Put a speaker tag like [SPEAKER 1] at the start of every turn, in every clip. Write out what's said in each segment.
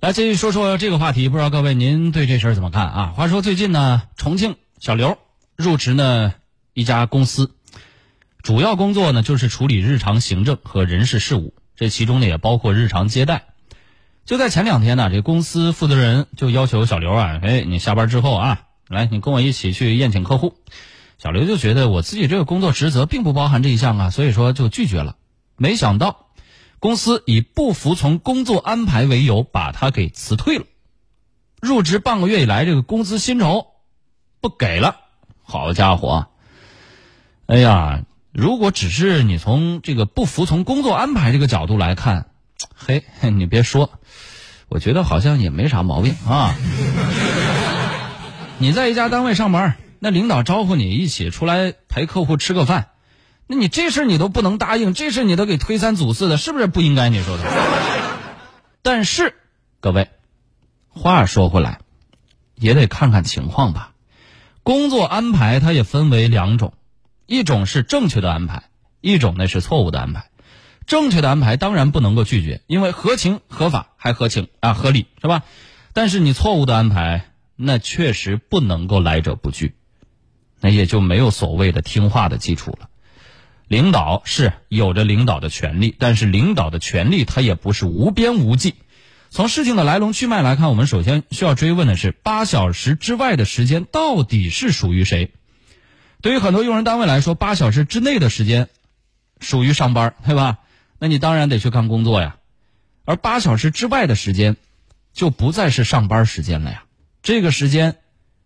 [SPEAKER 1] 来继续说说这个话题，不知道各位您对这事儿怎么看啊？话说最近呢，重庆小刘入职呢一家公司，主要工作呢就是处理日常行政和人事事务，这其中呢也包括日常接待。就在前两天呢，这公司负责人就要求小刘啊，哎，你下班之后啊，来你跟我一起去宴请客户。小刘就觉得我自己这个工作职责并不包含这一项啊，所以说就拒绝了。没想到。公司以不服从工作安排为由，把他给辞退了。入职半个月以来，这个工资薪酬不给了。好家伙！哎呀，如果只是你从这个不服从工作安排这个角度来看，嘿，你别说，我觉得好像也没啥毛病啊。你在一家单位上班，那领导招呼你一起出来陪客户吃个饭。那你这事你都不能答应，这事你都给推三阻四的，是不是不应该？你说的。但是，各位，话说回来，也得看看情况吧。工作安排它也分为两种，一种是正确的安排，一种呢是错误的安排。正确的安排当然不能够拒绝，因为合情合法还合情啊合理是吧？但是你错误的安排，那确实不能够来者不拒，那也就没有所谓的听话的基础了。领导是有着领导的权利，但是领导的权利他也不是无边无际。从事情的来龙去脉来看，我们首先需要追问的是：八小时之外的时间到底是属于谁？对于很多用人单位来说，八小时之内的时间属于上班，对吧？那你当然得去干工作呀。而八小时之外的时间就不再是上班时间了呀。这个时间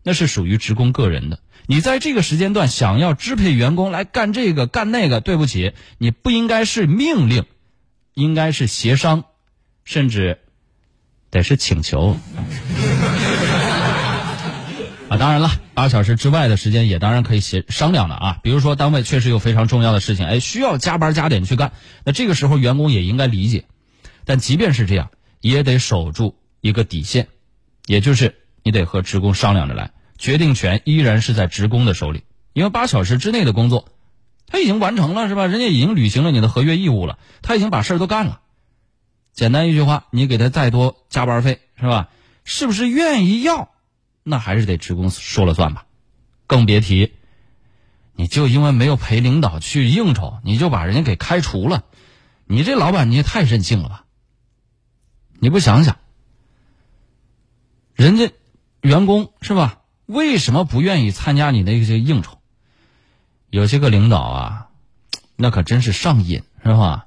[SPEAKER 1] 那是属于职工个人的。你在这个时间段想要支配员工来干这个干那个，对不起，你不应该是命令，应该是协商，甚至得是请求。啊，当然了，八小时之外的时间也当然可以协商量的啊。比如说单位确实有非常重要的事情，哎，需要加班加点去干，那这个时候员工也应该理解。但即便是这样，也得守住一个底线，也就是你得和职工商量着来。决定权依然是在职工的手里，因为八小时之内的工作，他已经完成了，是吧？人家已经履行了你的合约义务了，他已经把事儿都干了。简单一句话，你给他再多加班费，是吧？是不是愿意要？那还是得职工说了算吧。更别提，你就因为没有陪领导去应酬，你就把人家给开除了，你这老板你也太任性了吧？你不想想，人家员工是吧？为什么不愿意参加你那些应酬？有些个领导啊，那可真是上瘾，是吧？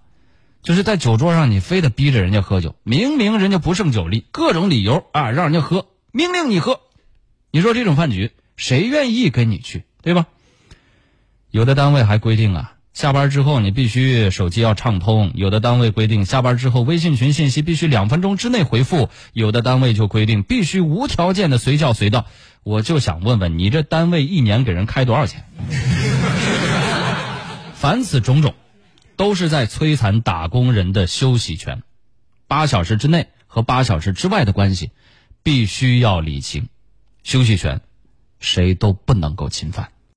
[SPEAKER 1] 就是在酒桌上，你非得逼着人家喝酒，明明人家不胜酒力，各种理由啊，让人家喝，命令你喝。你说这种饭局，谁愿意跟你去，对吧？有的单位还规定啊。下班之后你必须手机要畅通，有的单位规定下班之后微信群信息必须两分钟之内回复，有的单位就规定必须无条件的随叫随到。我就想问问你，这单位一年给人开多少钱？凡此种种，都是在摧残打工人的休息权。八小时之内和八小时之外的关系，必须要理清。休息权，谁都不能够侵犯。